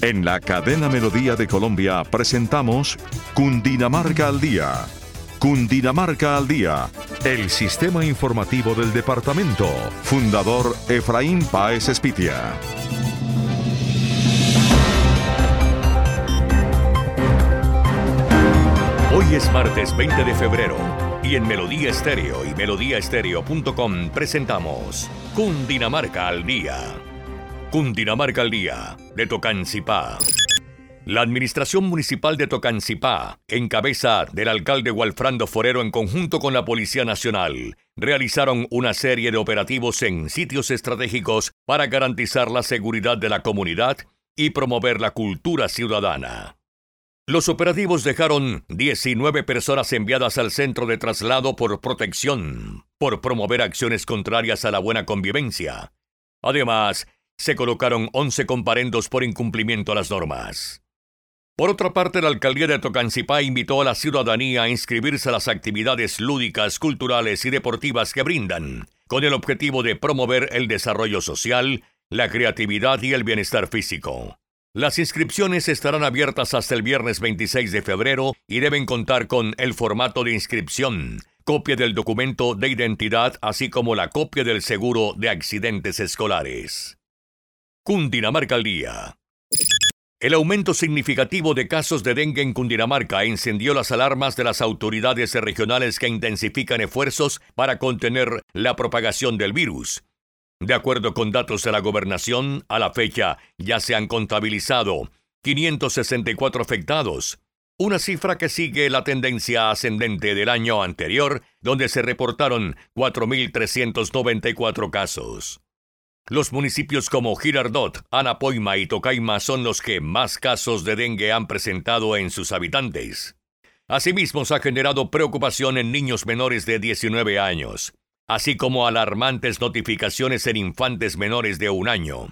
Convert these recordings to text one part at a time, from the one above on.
En la cadena Melodía de Colombia presentamos Cundinamarca al Día. Cundinamarca al Día, el sistema informativo del departamento. Fundador Efraín Páez Espitia. Hoy es martes 20 de febrero y en Melodía Estéreo y melodíaestéreo.com presentamos Cundinamarca al Día. Cundinamarca al Día, de Tocancipá. La Administración Municipal de Tocancipá, en cabeza del alcalde Walfrando Forero en conjunto con la Policía Nacional, realizaron una serie de operativos en sitios estratégicos para garantizar la seguridad de la comunidad y promover la cultura ciudadana. Los operativos dejaron 19 personas enviadas al centro de traslado por protección, por promover acciones contrarias a la buena convivencia. Además, se colocaron 11 comparendos por incumplimiento a las normas. Por otra parte, la alcaldía de Tocancipá invitó a la ciudadanía a inscribirse a las actividades lúdicas, culturales y deportivas que brindan, con el objetivo de promover el desarrollo social, la creatividad y el bienestar físico. Las inscripciones estarán abiertas hasta el viernes 26 de febrero y deben contar con el formato de inscripción, copia del documento de identidad, así como la copia del seguro de accidentes escolares. Cundinamarca al día. El aumento significativo de casos de dengue en Cundinamarca encendió las alarmas de las autoridades regionales que intensifican esfuerzos para contener la propagación del virus. De acuerdo con datos de la gobernación, a la fecha ya se han contabilizado 564 afectados, una cifra que sigue la tendencia ascendente del año anterior, donde se reportaron 4.394 casos. Los municipios como Girardot, Anapoima y Tocaima son los que más casos de dengue han presentado en sus habitantes. Asimismo, se ha generado preocupación en niños menores de 19 años, así como alarmantes notificaciones en infantes menores de un año.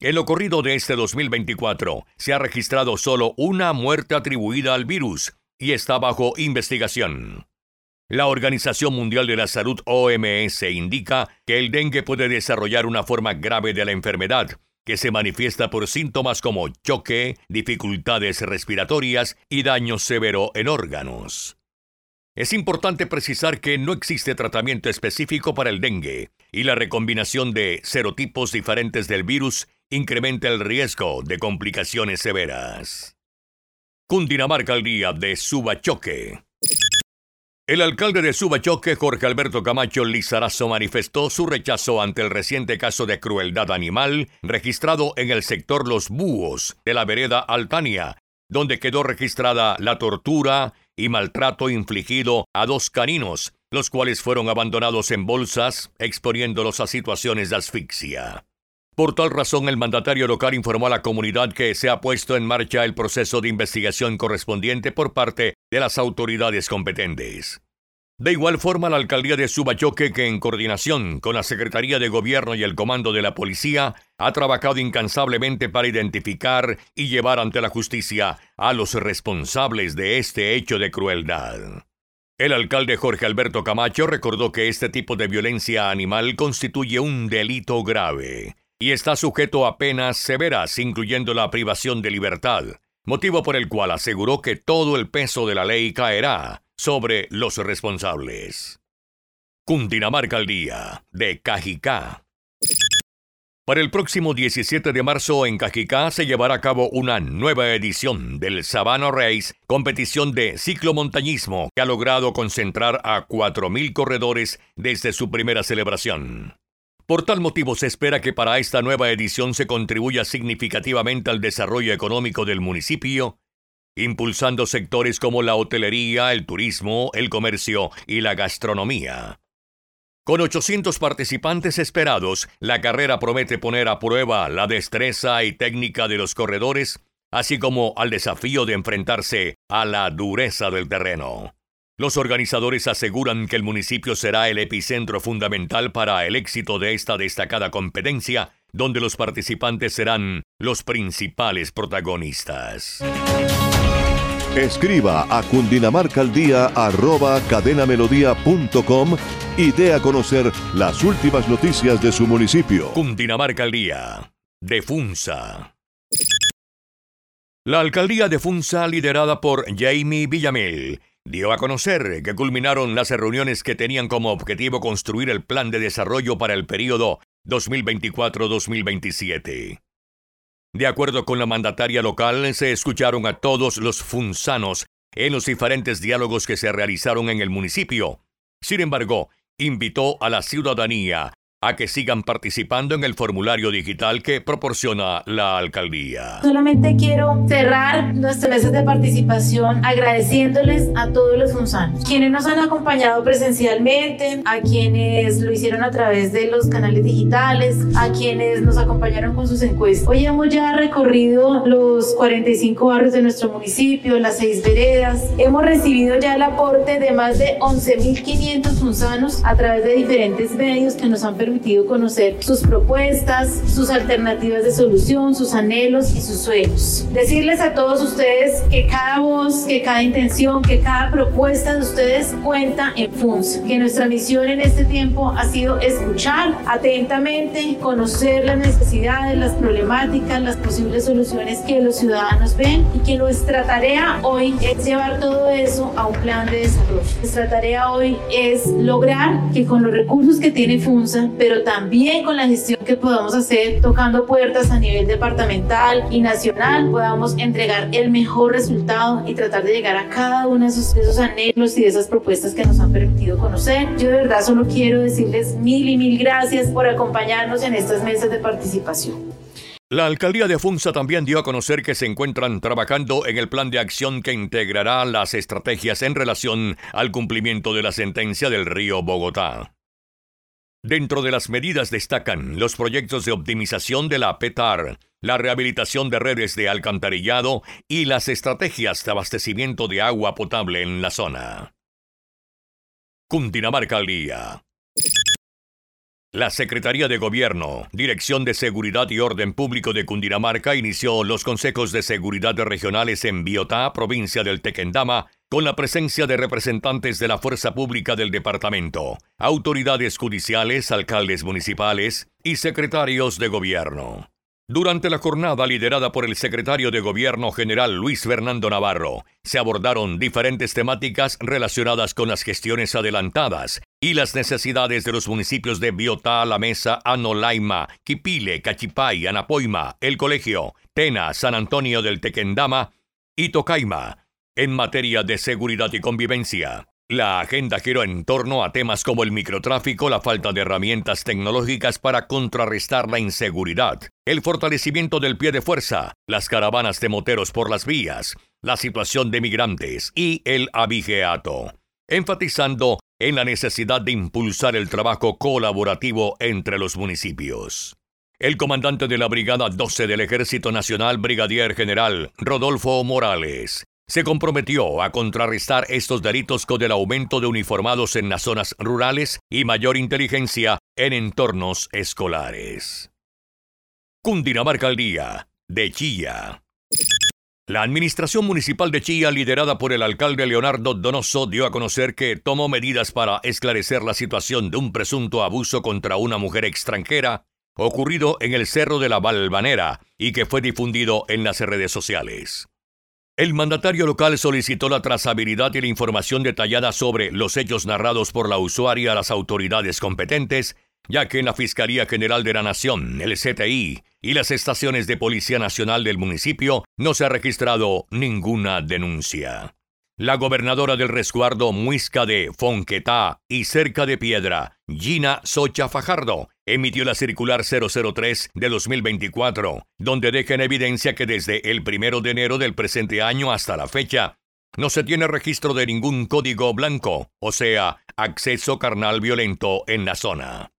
En lo corrido de este 2024, se ha registrado solo una muerte atribuida al virus y está bajo investigación. La Organización Mundial de la Salud OMS indica que el dengue puede desarrollar una forma grave de la enfermedad, que se manifiesta por síntomas como choque, dificultades respiratorias y daño severo en órganos. Es importante precisar que no existe tratamiento específico para el dengue y la recombinación de serotipos diferentes del virus incrementa el riesgo de complicaciones severas. Cundinamarca al día de Subachoque. El alcalde de Subachoque, Jorge Alberto Camacho Lizarazo, manifestó su rechazo ante el reciente caso de crueldad animal registrado en el sector Los Búhos de la vereda Altania, donde quedó registrada la tortura y maltrato infligido a dos caninos, los cuales fueron abandonados en bolsas, exponiéndolos a situaciones de asfixia. Por tal razón, el mandatario local informó a la comunidad que se ha puesto en marcha el proceso de investigación correspondiente por parte de las autoridades competentes. De igual forma, la alcaldía de Subachoque, que en coordinación con la Secretaría de Gobierno y el Comando de la Policía, ha trabajado incansablemente para identificar y llevar ante la justicia a los responsables de este hecho de crueldad. El alcalde Jorge Alberto Camacho recordó que este tipo de violencia animal constituye un delito grave y está sujeto a penas severas, incluyendo la privación de libertad, motivo por el cual aseguró que todo el peso de la ley caerá sobre los responsables. Cundinamarca al día, de Cajicá. Para el próximo 17 de marzo en Cajicá se llevará a cabo una nueva edición del Sabano Race, competición de ciclomontañismo que ha logrado concentrar a 4.000 corredores desde su primera celebración. Por tal motivo se espera que para esta nueva edición se contribuya significativamente al desarrollo económico del municipio, impulsando sectores como la hotelería, el turismo, el comercio y la gastronomía. Con 800 participantes esperados, la carrera promete poner a prueba la destreza y técnica de los corredores, así como al desafío de enfrentarse a la dureza del terreno. Los organizadores aseguran que el municipio será el epicentro fundamental para el éxito de esta destacada competencia, donde los participantes serán los principales protagonistas. Escriba a cundinamarcaldía@cadenamelodía.com y dé a conocer las últimas noticias de su municipio. Cundinamarca al día, de Funza. La alcaldía de Funza, liderada por Jamie Villamil, dio a conocer que culminaron las reuniones que tenían como objetivo construir el plan de desarrollo para el periodo 2024-2027. De acuerdo con la mandataria local, se escucharon a todos los funzanos en los diferentes diálogos que se realizaron en el municipio. Sin embargo, invitó a la ciudadanía a que sigan participando en el formulario digital que proporciona la alcaldía. Solamente quiero cerrar nuestras mesas de participación agradeciéndoles a todos los funzanos, quienes nos han acompañado presencialmente, a quienes lo hicieron a través de los canales digitales, a quienes nos acompañaron con sus encuestas. Hoy hemos ya recorrido los 45 barrios de nuestro municipio, las seis veredas. Hemos recibido ya el aporte de más de 11.500 funzanos a través de diferentes medios que nos han permitido permitido conocer sus propuestas, sus alternativas de solución, sus anhelos y sus sueños. Decirles a todos ustedes que cada voz, que cada intención, que cada propuesta de ustedes cuenta en FUNS, que nuestra misión en este tiempo ha sido escuchar atentamente, conocer las necesidades, las problemáticas, las posibles soluciones que los ciudadanos ven y que nuestra tarea hoy es llevar todo eso a un plan de desarrollo. Nuestra tarea hoy es lograr que con los recursos que tiene FUNSA pero también con la gestión que podamos hacer tocando puertas a nivel departamental y nacional, podamos entregar el mejor resultado y tratar de llegar a cada uno de esos, de anhelos y de esas propuestas que nos han permitido conocer. Yo de verdad solo quiero decirles mil y mil gracias por acompañarnos en estas mesas de participación. La alcaldía de Funza también dio a conocer que se encuentran trabajando en el plan de acción que integrará las estrategias en relación al cumplimiento de la sentencia del río Bogotá. Dentro de las medidas destacan los proyectos de optimización de la PETAR, la rehabilitación de redes de alcantarillado y las estrategias de abastecimiento de agua potable en la zona. Cundinamarca al día. La Secretaría de Gobierno, Dirección de Seguridad y Orden Público de Cundinamarca inició los consejos de seguridad regionales en Biotá, provincia del Tequendama, con la presencia de representantes de la fuerza pública del departamento, autoridades judiciales, alcaldes municipales y secretarios de gobierno. Durante la jornada liderada por el secretario de Gobierno general Luis Fernando Navarro, se abordaron diferentes temáticas relacionadas con las gestiones adelantadas y las necesidades de los municipios de Biotá, La Mesa, Anolaima, Quipile, Cachipay, Anapoima, El Colegio, Tena, San Antonio del Tequendama y Tocaima, en materia de seguridad y convivencia. La agenda giró en torno a temas como el microtráfico, la falta de herramientas tecnológicas para contrarrestar la inseguridad, el fortalecimiento del pie de fuerza, las caravanas de moteros por las vías, la situación de migrantes y el abigeato, enfatizando en la necesidad de impulsar el trabajo colaborativo entre los municipios. El comandante de la Brigada 12 del Ejército Nacional, Brigadier General Rodolfo Morales, se comprometió a contrarrestar estos delitos con el aumento de uniformados en las zonas rurales y mayor inteligencia en entornos escolares. Cundinamarca al día, de Chilla. La Administración Municipal de Chilla, liderada por el alcalde Leonardo Donoso, dio a conocer que tomó medidas para esclarecer la situación de un presunto abuso contra una mujer extranjera ocurrido en el Cerro de la Balvanera y que fue difundido en las redes sociales. El mandatario local solicitó la trazabilidad y la información detallada sobre los hechos narrados por la usuaria a las autoridades competentes, ya que en la Fiscalía General de la Nación, el CTI y las estaciones de Policía Nacional del municipio no se ha registrado ninguna denuncia. La gobernadora del resguardo Muisca de Fonquetá y Cerca de Piedra, Gina Socha Fajardo, emitió la circular 003 de 2024, donde deja en evidencia que desde el primero de enero del presente año hasta la fecha, no se tiene registro de ningún código blanco, o sea, acceso carnal violento en la zona.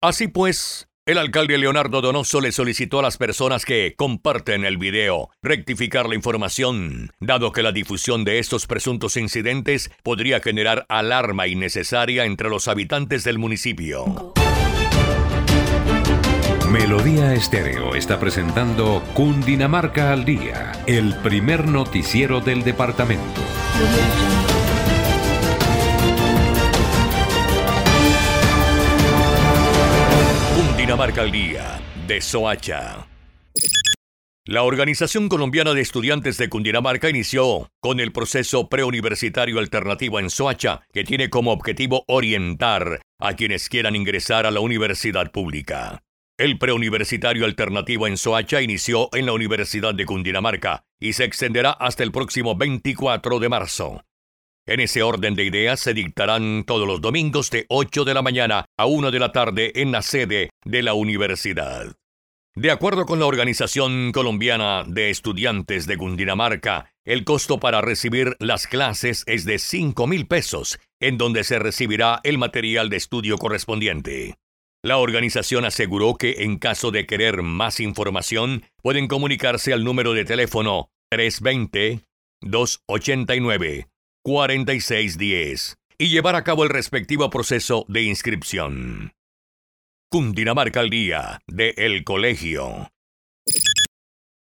Así pues, el alcalde Leonardo Donoso le solicitó a las personas que comparten el video rectificar la información, dado que la difusión de estos presuntos incidentes podría generar alarma innecesaria entre los habitantes del municipio. Melodía Estéreo está presentando Cundinamarca al Día, el primer noticiero del departamento. Marca al Día de Soacha. La Organización Colombiana de Estudiantes de Cundinamarca inició con el proceso preuniversitario alternativo en Soacha, que tiene como objetivo orientar a quienes quieran ingresar a la universidad pública. El preuniversitario alternativo en Soacha inició en la Universidad de Cundinamarca y se extenderá hasta el próximo 24 de marzo. En ese orden de ideas se dictarán todos los domingos de 8 de la mañana a 1 de la tarde en la sede de la universidad. De acuerdo con la Organización Colombiana de Estudiantes de Cundinamarca, el costo para recibir las clases es de 5 mil pesos, en donde se recibirá el material de estudio correspondiente. La organización aseguró que en caso de querer más información, pueden comunicarse al número de teléfono 320-289-4610 y llevar a cabo el respectivo proceso de inscripción. Cundinamarca al día de El Colegio.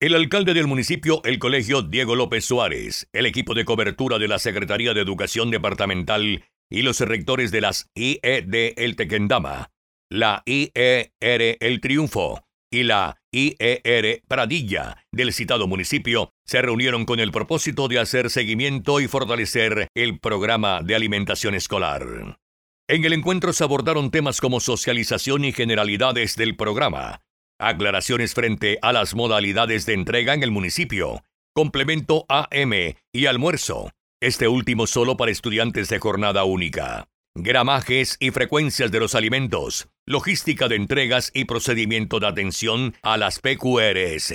El alcalde del municipio El Colegio Diego López Suárez, el equipo de cobertura de la Secretaría de Educación Departamental y los rectores de las IED El Tequendama, la IER El Triunfo y la IER Pradilla del citado municipio se reunieron con el propósito de hacer seguimiento y fortalecer el programa de alimentación escolar. En el encuentro se abordaron temas como socialización y generalidades del programa, aclaraciones frente a las modalidades de entrega en el municipio, complemento AM y almuerzo, este último solo para estudiantes de jornada única, gramajes y frecuencias de los alimentos, logística de entregas y procedimiento de atención a las PQRS.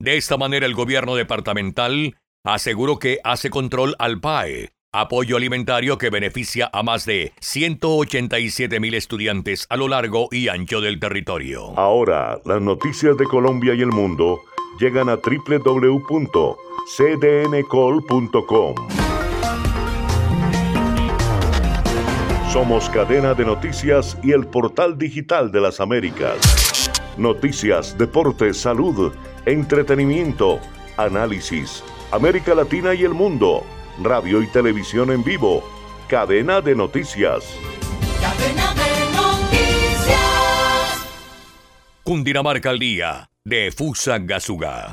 De esta manera el gobierno departamental aseguró que hace control al PAE, apoyo alimentario que beneficia a más de 187 mil estudiantes a lo largo y ancho del territorio. Ahora, las noticias de Colombia y el mundo llegan a www.cdncol.com. Somos cadena de noticias y el portal digital de las Américas. Noticias, deportes, salud, entretenimiento, análisis, América Latina y el mundo radio y televisión en vivo. Cadena de noticias. Cadena de noticias. Cundinamarca al día de Fusagasugá.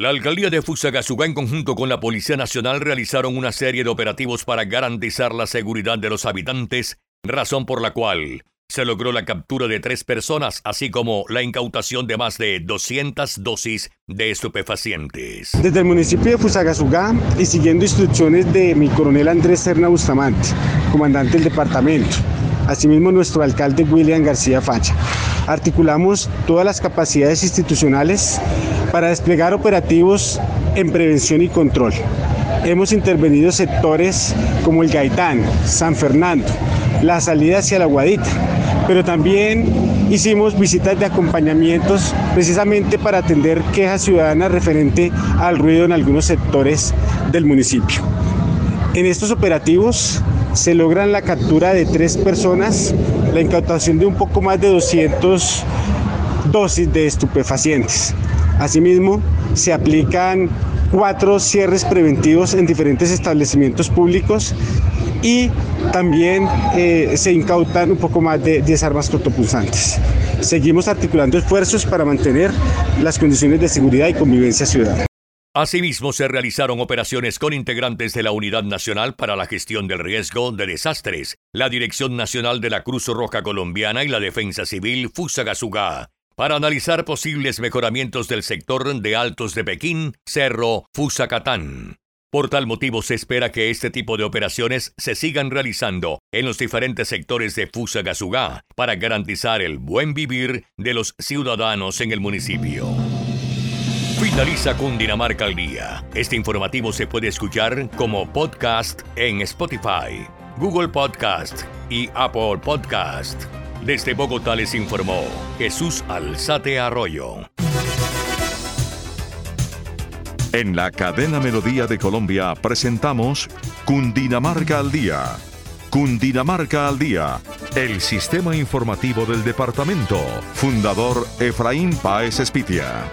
La alcaldía de Fusagasugá en conjunto con la Policía Nacional realizaron una serie de operativos para garantizar la seguridad de los habitantes, razón por la cual se logró la captura de tres personas, así como la incautación de más de 200 dosis de estupefacientes. Desde el municipio de Fusagasugá y siguiendo instrucciones de mi coronel Andrés Serna Bustamante, comandante del departamento, asimismo nuestro alcalde William García Facha, articulamos todas las capacidades institucionales para desplegar operativos en prevención y control. Hemos intervenido sectores como el Gaitán, San Fernando, la salida hacia la Guadita, pero también hicimos visitas de acompañamientos precisamente para atender quejas ciudadanas referente al ruido en algunos sectores del municipio. En estos operativos se logran la captura de tres personas, la incautación de un poco más de 200 dosis de estupefacientes. Asimismo, se aplican cuatro cierres preventivos en diferentes establecimientos públicos y también eh, se incautan un poco más de 10 armas cortopunzantes. Seguimos articulando esfuerzos para mantener las condiciones de seguridad y convivencia ciudadana. Asimismo, se realizaron operaciones con integrantes de la Unidad Nacional para la Gestión del Riesgo de Desastres, la Dirección Nacional de la Cruz Roja Colombiana y la Defensa Civil Fusagasugá, para analizar posibles mejoramientos del sector de Altos de Pekín, Cerro, Fusacatán. Por tal motivo se espera que este tipo de operaciones se sigan realizando en los diferentes sectores de Fusagasugá para garantizar el buen vivir de los ciudadanos en el municipio. Finaliza Cundinamarca al día. Este informativo se puede escuchar como podcast en Spotify, Google Podcast y Apple Podcast. Desde Bogotá les informó Jesús Alzate Arroyo. En la cadena Melodía de Colombia presentamos Cundinamarca al Día. Cundinamarca al Día, el sistema informativo del departamento. Fundador Efraín Páez Espitia.